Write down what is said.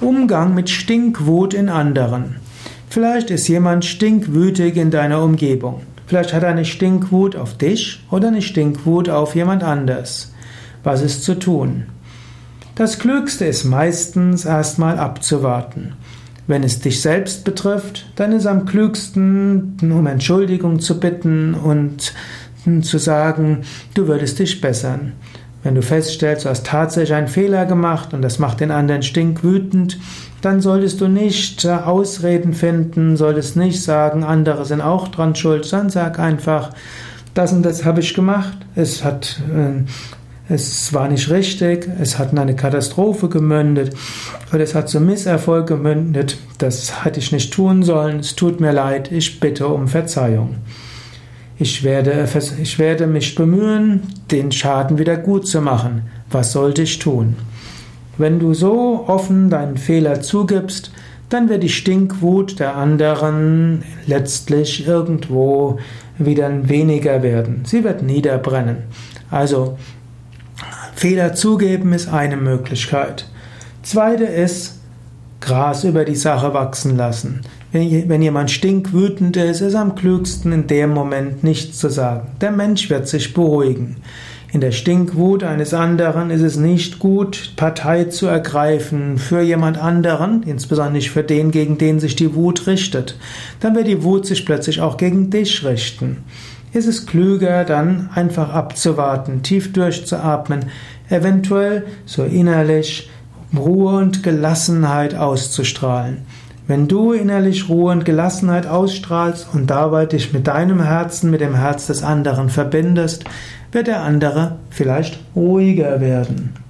Umgang mit Stinkwut in anderen. Vielleicht ist jemand stinkwütig in deiner Umgebung. Vielleicht hat er eine Stinkwut auf dich oder eine Stinkwut auf jemand anders. Was ist zu tun? Das Klügste ist meistens erstmal abzuwarten. Wenn es dich selbst betrifft, dann ist am klügsten, um Entschuldigung zu bitten und zu sagen, du würdest dich bessern. Wenn du feststellst, du hast tatsächlich einen Fehler gemacht und das macht den anderen stinkwütend, dann solltest du nicht äh, Ausreden finden, solltest nicht sagen, andere sind auch dran schuld, sondern sag einfach, das und das habe ich gemacht, es hat, äh, es war nicht richtig, es hat in eine Katastrophe gemündet oder es hat zu Misserfolg gemündet, das hatte ich nicht tun sollen, es tut mir leid, ich bitte um Verzeihung. Ich werde, ich werde mich bemühen, den Schaden wieder gut zu machen. Was sollte ich tun? Wenn du so offen deinen Fehler zugibst, dann wird die Stinkwut der anderen letztlich irgendwo wieder weniger werden. Sie wird niederbrennen. Also, Fehler zugeben ist eine Möglichkeit. Zweite ist, Gras über die Sache wachsen lassen. Wenn jemand stinkwütend ist, ist am klügsten in dem Moment nichts zu sagen. Der Mensch wird sich beruhigen. In der Stinkwut eines anderen ist es nicht gut, Partei zu ergreifen für jemand anderen, insbesondere nicht für den, gegen den sich die Wut richtet. Dann wird die Wut sich plötzlich auch gegen dich richten. Ist es klüger, dann einfach abzuwarten, tief durchzuatmen, eventuell so innerlich Ruhe und Gelassenheit auszustrahlen. Wenn du innerlich Ruhe und Gelassenheit ausstrahlst und dabei dich mit deinem Herzen mit dem Herz des anderen verbindest, wird der andere vielleicht ruhiger werden.